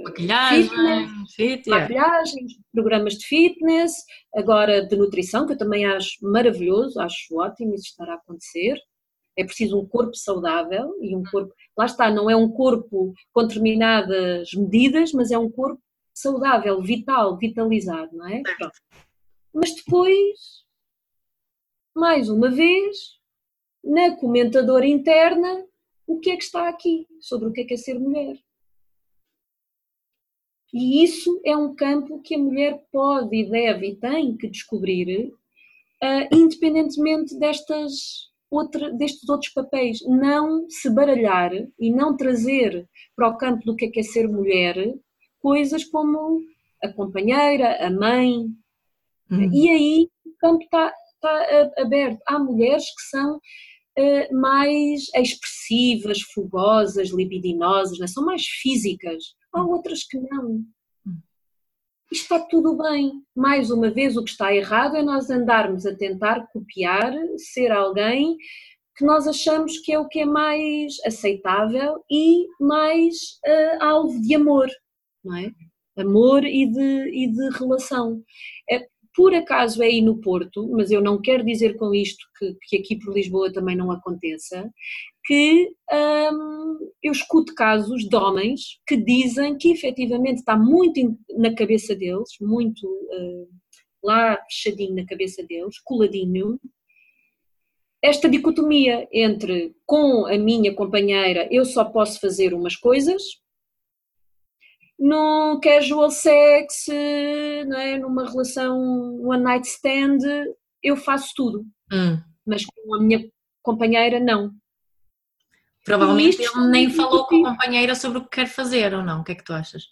maquilhagem, fitness, fit, maquilhagens, programas de fitness, agora de nutrição, que eu também acho maravilhoso, acho ótimo isso estar a acontecer. É preciso um corpo saudável e um corpo, lá está, não é um corpo com determinadas medidas, mas é um corpo saudável, vital, vitalizado, não é? Mas depois, mais uma vez, na comentadora interna, o que é que está aqui, sobre o que é que é ser mulher. E isso é um campo que a mulher pode e deve e tem que descobrir, uh, independentemente destas outra, destes outros papéis. Não se baralhar e não trazer para o campo do que é que é ser mulher coisas como a companheira, a mãe. Hum. E aí o campo está, está aberto. Há mulheres que são eh, mais expressivas, fogosas, libidinosas, né? são mais físicas. Há hum. outras que não. Está tudo bem. Mais uma vez, o que está errado é nós andarmos a tentar copiar, ser alguém que nós achamos que é o que é mais aceitável e mais uh, alvo de amor, não é? Amor e de, e de relação. É, por acaso é aí no Porto, mas eu não quero dizer com isto que, que aqui por Lisboa também não aconteça, que hum, eu escuto casos de homens que dizem que efetivamente está muito na cabeça deles, muito uh, lá fechadinho na cabeça deles, coladinho, esta dicotomia entre com a minha companheira eu só posso fazer umas coisas no casual sex, não é? numa relação one night stand, eu faço tudo. Hum. Mas com a minha companheira, não. Provavelmente ele nem falou com a companheira sobre o que quer fazer, ou não? O que é que tu achas?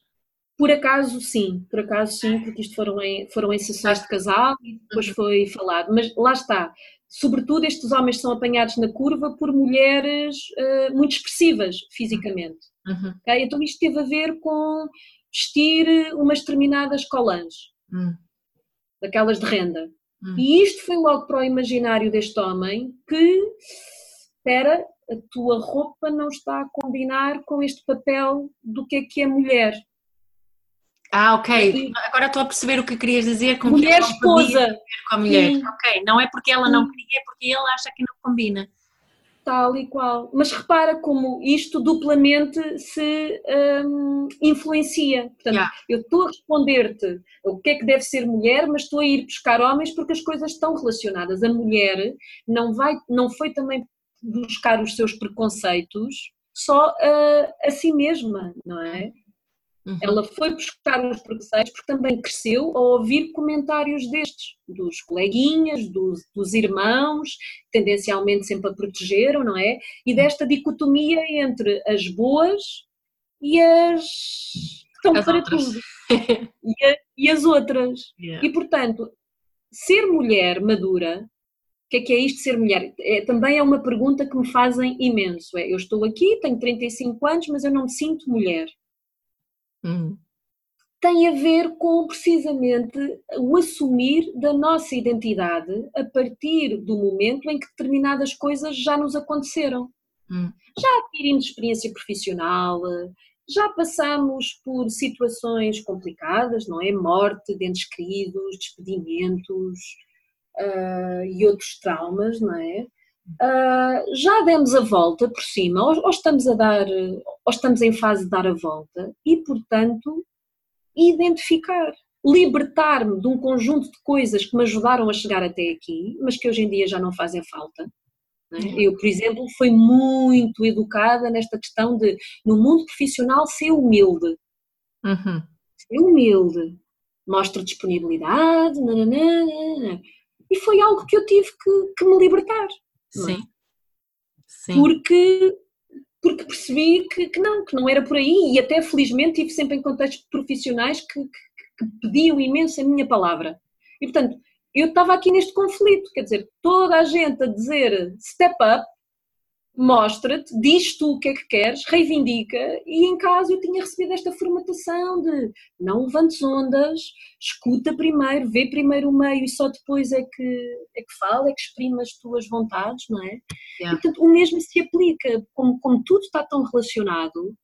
Por acaso sim, por acaso sim, porque isto foram em, foram em sessões de casal e depois uhum. foi falado. Mas lá está, sobretudo estes homens são apanhados na curva por mulheres uh, muito expressivas fisicamente. Uhum. Okay? Então isto teve a ver com vestir umas determinadas colãs, uhum. daquelas de renda. Uhum. E isto foi logo para o imaginário deste homem que, espera, a tua roupa não está a combinar com este papel do que é que é mulher. Ah, ok. E, Agora estou a perceber o que querias dizer com mulher que esposa. Com a mulher. Sim. Ok, não é porque ela não queria, é porque ele acha que não combina. Tal e qual. Mas repara como isto duplamente se um, influencia. Portanto, yeah. eu estou a responder-te o que é que deve ser mulher, mas estou a ir buscar homens porque as coisas estão relacionadas. A mulher não, vai, não foi também buscar os seus preconceitos só a, a si mesma, não é? Uhum. Ela foi buscar os preconceitos porque também cresceu a ouvir comentários destes, dos coleguinhas, dos, dos, irmãos, tendencialmente sempre a protegeram, não é? E desta dicotomia entre as boas e as que estão as para outras. tudo. e, a, e, as outras. Yeah. E portanto, ser mulher madura que é que é isto de ser mulher? É, também é uma pergunta que me fazem imenso. É, eu estou aqui, tenho 35 anos, mas eu não me sinto mulher. Hum. Tem a ver com precisamente o assumir da nossa identidade a partir do momento em que determinadas coisas já nos aconteceram. Hum. Já adquirimos experiência profissional, já passamos por situações complicadas, não é? Morte de entes queridos, despedimentos, uh, e outros traumas, não é? Uh, já demos a volta por cima, ou, ou, estamos a dar, ou estamos em fase de dar a volta, e portanto identificar, libertar-me de um conjunto de coisas que me ajudaram a chegar até aqui, mas que hoje em dia já não fazem falta. Não é? Eu, por exemplo, fui muito educada nesta questão de, no mundo profissional, ser humilde. Uhum. Ser humilde. Mostra disponibilidade, nananana. E foi algo que eu tive que, que me libertar. É? Sim. Sim. Porque, porque percebi que, que, não, que não era por aí e até felizmente tive sempre em contextos profissionais que, que, que pediam imenso a minha palavra. E portanto, eu estava aqui neste conflito, quer dizer, toda a gente a dizer step up, mostra-te, diz tu o que é que queres, reivindica, e em casa eu tinha recebido esta formatação de não levantes ondas, escuta primeiro, vê primeiro o meio e só depois é que, é que fala, é que exprime as tuas vontades, não é? Yeah. Portanto, o mesmo se aplica, como, como tudo está tão relacionado,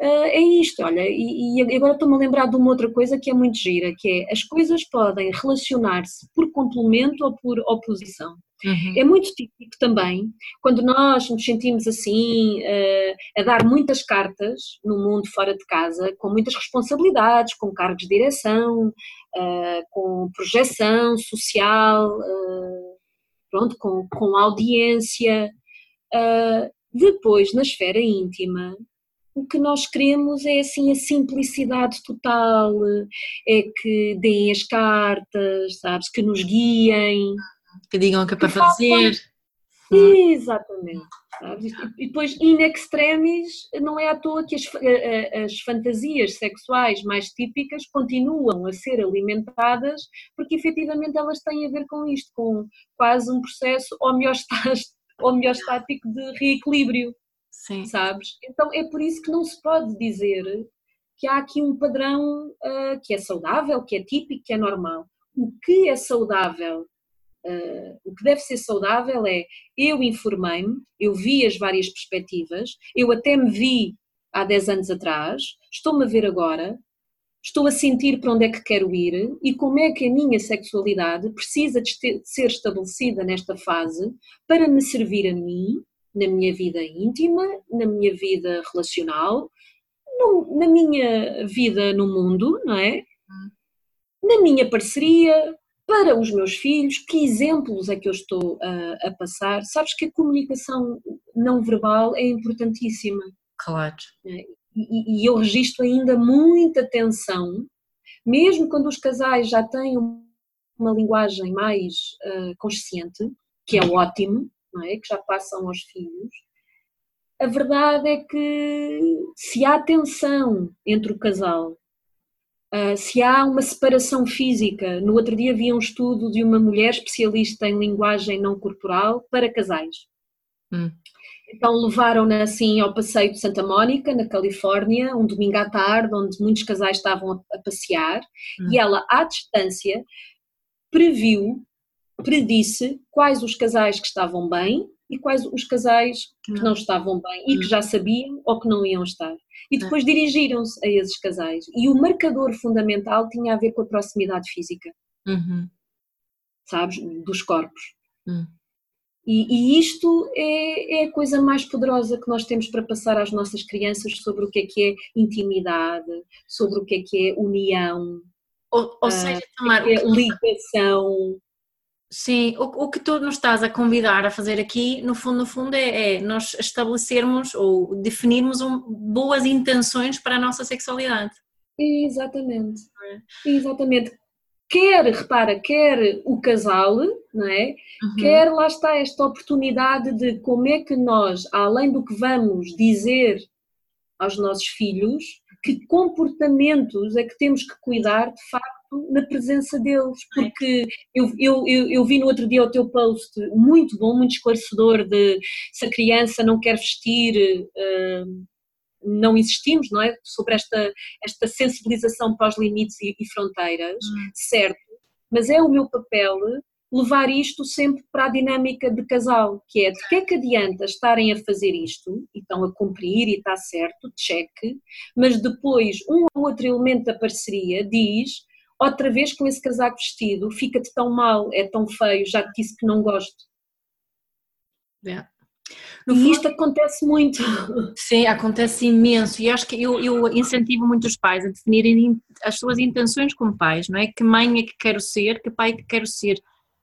é isto, olha, e, e agora estou-me a lembrar de uma outra coisa que é muito gira, que é as coisas podem relacionar-se por complemento ou por oposição. Uhum. É muito típico também, quando nós nos sentimos assim, uh, a dar muitas cartas no mundo fora de casa, com muitas responsabilidades, com cargos de direção, uh, com projeção social, pronto, com, com audiência. depois, na esfera íntima, o que nós queremos é assim a simplicidade total, é que deem as cartas, sabes, que nos guiem. Que digam o que é para fazer. Exatamente. Sabes? E depois, in extremis, não é à toa que as, as fantasias sexuais mais típicas continuam a ser alimentadas, porque efetivamente elas têm a ver com isto, com quase um processo homeostático de reequilíbrio. Sim. sabes? Então é por isso que não se pode dizer que há aqui um padrão uh, que é saudável, que é típico, que é normal. O que é saudável, uh, o que deve ser saudável é eu informei-me, eu vi as várias perspectivas, eu até me vi há 10 anos atrás, estou-me a ver agora, estou a sentir para onde é que quero ir e como é que a minha sexualidade precisa de ser estabelecida nesta fase para me servir a mim na minha vida íntima, na minha vida relacional, no, na minha vida no mundo, não é? Na minha parceria, para os meus filhos, que exemplos é que eu estou a, a passar? Sabes que a comunicação não verbal é importantíssima. Claro. É? E, e eu registro ainda muita tensão, mesmo quando os casais já têm uma linguagem mais uh, consciente, que é ótimo, é? que já passam aos filhos, a verdade é que se há tensão entre o casal, ah, se há uma separação física, no outro dia havia um estudo de uma mulher especialista em linguagem não corporal para casais. Hum. Então levaram-na assim ao passeio de Santa Mónica, na Califórnia, um domingo à tarde, onde muitos casais estavam a, a passear, hum. e ela, à distância, previu predisse quais os casais que estavam bem e quais os casais que não estavam bem e que hum. já sabiam ou que não iam estar. E depois dirigiram-se a esses casais. E o marcador fundamental tinha a ver com a proximidade física. Uhum. Sabes? Dos corpos. Uhum. E, e, isto é, é, a coisa mais poderosa que nós temos para passar às nossas crianças sobre o que é que é intimidade, sobre o que é que é união. Ou, ou seja, tomar, é ligação. Sim, o, o, que tu nos estás a convidar a fazer aqui, no fundo, no fundo é, é nós estabelecermos ou definirmos um, boas intenções para a nossa sexualidade. Exatamente, é? exatamente. Quer, repara, quer o casal, não é? Uhum. Quer lá está esta oportunidade de como é que nós, além do que vamos dizer aos nossos filhos, que comportamentos é que temos que cuidar de facto na presença deles, porque eu, eu, eu, eu, vi no outro dia o teu post muito bom, muito esclarecedor de se a criança não quer vestir, uh, não insistimos, não é? Sobre esta, esta sensibilização para os limites e, e fronteiras, hum. certo, mas é o meu papel levar isto sempre para a dinâmica de casal, que é de que é que adianta estarem a fazer isto, e estão a cumprir e está certo, check, mas depois um ou outro elemento da parceria diz, outra vez com esse casaco vestido, fica-te tão mal, é tão feio, já te disse que não gosto. Yeah. No e isto acontece muito. Sim, acontece imenso. E acho que eu, eu, incentivo muito os pais a definirem as suas intenções como pais, não é? Que mãe é que quero ser, que pai é que quero ser.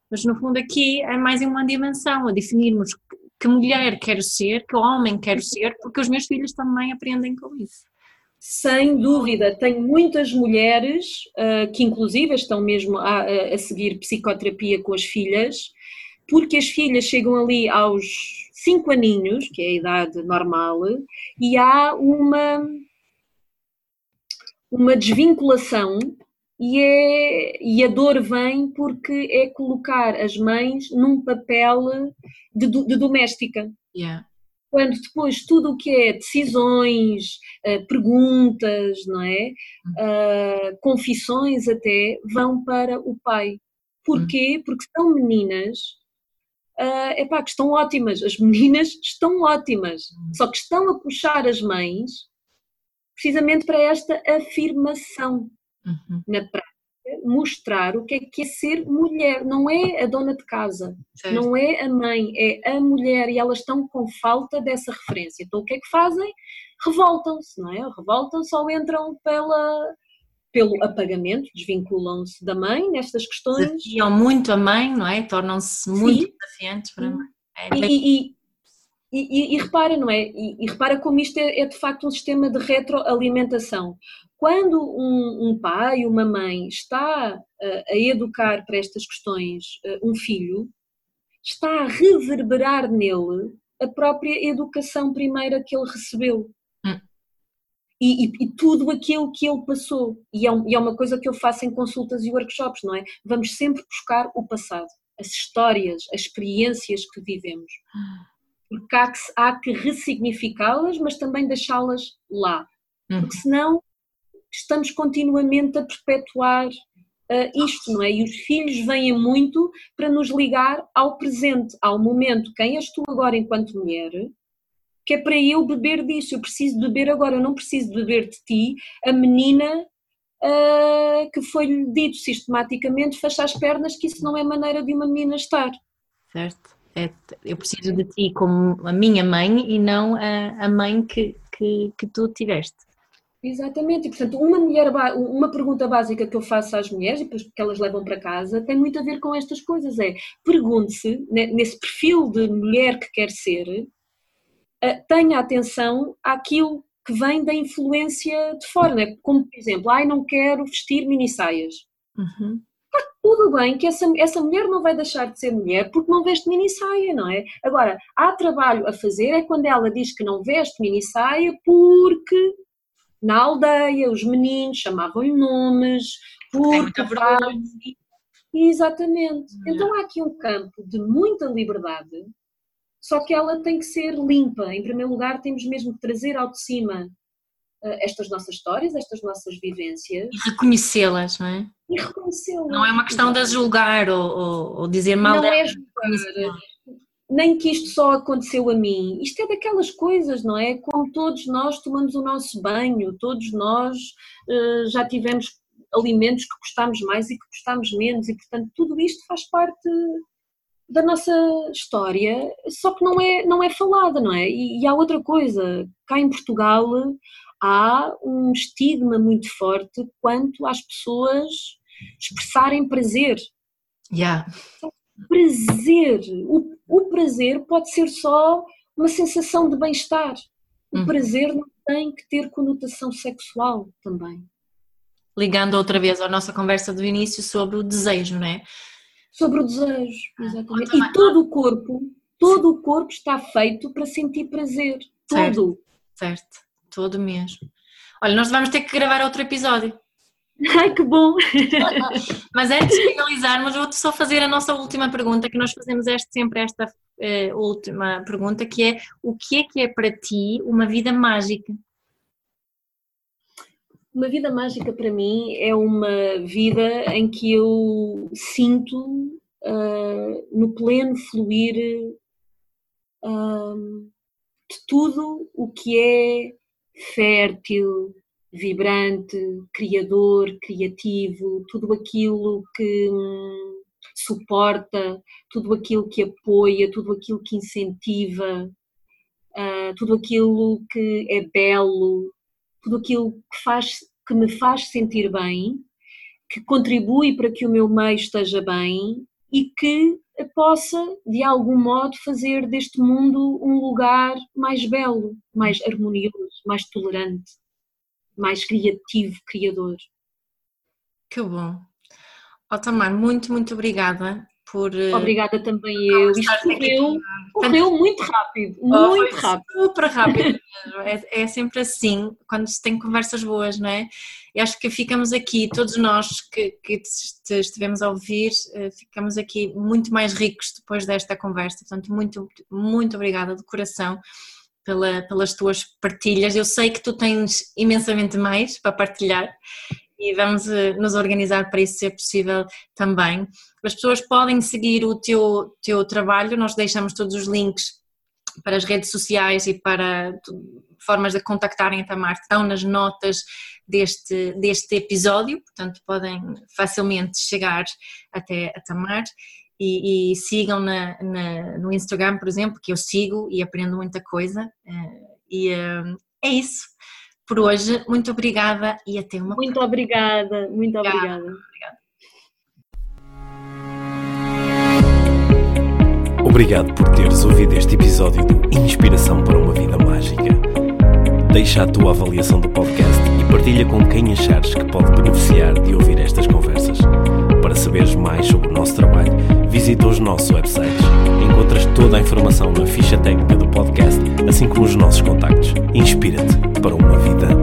Mas no fundo aqui é mais em uma dimensão, a definirmos que mulher quero ser, que homem quero ser, porque os meus filhos também aprendem com isso. Sem dúvida, tenho muitas mulheres uh, que inclusive estão mesmo a, a seguir psicoterapia com as filhas, porque as filhas chegam ali aos 5 aninhos, que é a idade normal, e há uma, uma desvinculação e, é, e a dor vem porque é colocar as mães num papel de, de doméstica. Yeah. Quando depois tudo o que é decisões, eh, perguntas, não é? Uh, confissões até, vão para o pai. Porquê? Hum. Porque são meninas uh, epá, que estão ótimas, as meninas estão ótimas, hum. só que estão a puxar as mães precisamente para esta afirmação uhum. na prática mostrar o que é que é ser mulher, não é a dona de casa, certo. não é a mãe, é a mulher e elas estão com falta dessa referência. Então o que é que fazem? Revoltam-se, não é? Revoltam-se ou entram pela, pelo apagamento, desvinculam-se da mãe nestas questões. Desafiam muito a mãe, não é? Tornam-se muito desafiantes para a mãe. É e, e, e, e, repara, não é? E, repara como isto é, é, de facto um sistema de retroalimentação. Quando um, um pai, uma mãe está uh, a educar para estas questões uh, um filho, está a reverberar nele a própria educação primeira que ele recebeu. Hum. E, e, e, tudo aquilo que ele passou. E é, um, e é uma coisa que eu faço em consultas e workshops, não é? Vamos sempre buscar o passado, as histórias, as experiências que vivemos. Porque há que, há que ressignificá-las, mas também deixá-las lá. Porque senão estamos continuamente a perpetuar uh, isto, não é? E os filhos vêm muito para nos ligar ao presente, ao momento. Quem és tu agora enquanto mulher? Que é para eu beber disso, eu preciso beber agora, eu não preciso beber de ti, a menina uh, que foi-lhe dito sistematicamente, fecha as pernas, que isso não é maneira de uma menina estar. Certo. É, eu preciso de ti como a minha mãe e não a, a mãe que, que, que tu tiveste. Exatamente, e portanto, uma, mulher, uma pergunta básica que eu faço às mulheres, e depois que elas levam para casa, tem muito a ver com estas coisas: é pergunte-se, nesse perfil de mulher que quer ser, tenha atenção àquilo que vem da influência de fora, né? como por exemplo, ai, não quero vestir mini saias. Uhum. Tudo bem que essa, essa mulher não vai deixar de ser mulher porque não veste mini saia, não é? Agora, há trabalho a fazer é quando ela diz que não veste mini saia porque na aldeia, os meninos chamavam-lhe nomes, porque Exatamente. Então há aqui um campo de muita liberdade, só que ela tem que ser limpa. Em primeiro lugar, temos mesmo que trazer ao de cima estas nossas histórias, estas nossas vivências. E reconhecê-las, não é? E reconhecê-las. Não é uma questão de julgar ou, ou, dizer mal Não é julgar nem que isto só aconteceu a mim. Isto é daquelas coisas, não é? Como todos nós tomamos o nosso banho, todos nós uh, já tivemos alimentos que gostamos mais e que gostamos menos, e portanto tudo isto faz parte da nossa história, só que não é, não é falada, não é? E, e há outra coisa, cá em Portugal há um estigma muito forte quanto às pessoas expressarem prazer. Yeah prazer. O, o prazer pode ser só uma sensação de bem-estar. O uhum. prazer não tem que ter conotação sexual também. Ligando outra vez à nossa conversa do início sobre o desejo, não é? Sobre o desejo, exatamente. E todo o corpo, todo o corpo está feito para sentir prazer. Todo. Certo, certo. Todo mesmo. Olha, nós vamos ter que gravar outro episódio. Ai, que bom! Mas antes de finalizarmos, vou só fazer a nossa última pergunta, que nós fazemos este, sempre esta uh, última pergunta, que é o que é que é para ti uma vida mágica? Uma vida mágica para mim é uma vida em que eu sinto uh, no pleno fluir uh, de tudo o que é fértil, vibrante, criador, criativo, tudo aquilo que hum, suporta, tudo aquilo que apoia, tudo aquilo que incentiva, uh, tudo aquilo que é belo, tudo aquilo que, faz, que me faz sentir bem, que contribui para que o meu meio esteja bem e que possa, de algum modo, fazer deste mundo um lugar mais belo, mais harmonioso, mais tolerante mais criativo, criador. Que bom. Otamar, muito, muito obrigada por. Eh, obrigada também eu. Isto correu, correu muito rápido, oh, muito rápido. Super rápido. é, é sempre assim, quando se tem conversas boas, não é? E acho que ficamos aqui, todos nós que, que te estivemos a ouvir, eh, ficamos aqui muito mais ricos depois desta conversa. Portanto, muito, muito obrigada de coração pela, pelas tuas partilhas. Eu sei que tu tens imensamente mais para partilhar e vamos eh, nos organizar para isso ser possível também. As pessoas podem seguir o teu, teu trabalho, nós deixamos todos os links para as redes sociais e para formas de contactarem a Tamar estão nas notas deste, deste episódio, portanto podem facilmente chegar até a Tamar e, e sigam na, na, no Instagram, por exemplo, que eu sigo e aprendo muita coisa. Eh, e eh, é isso por hoje. Muito obrigada e até uma Muito próxima. obrigada, muito obrigada. obrigada. Obrigado por teres ouvido este episódio de Inspiração para uma Vida Mágica. Deixa a tua avaliação do podcast e partilha com quem achares que pode beneficiar de ouvir estas conversas. Para saberes mais sobre o nosso trabalho, visita os nossos websites. Encontras toda a informação na ficha técnica do podcast, assim como os nossos contactos. Inspira-te para uma vida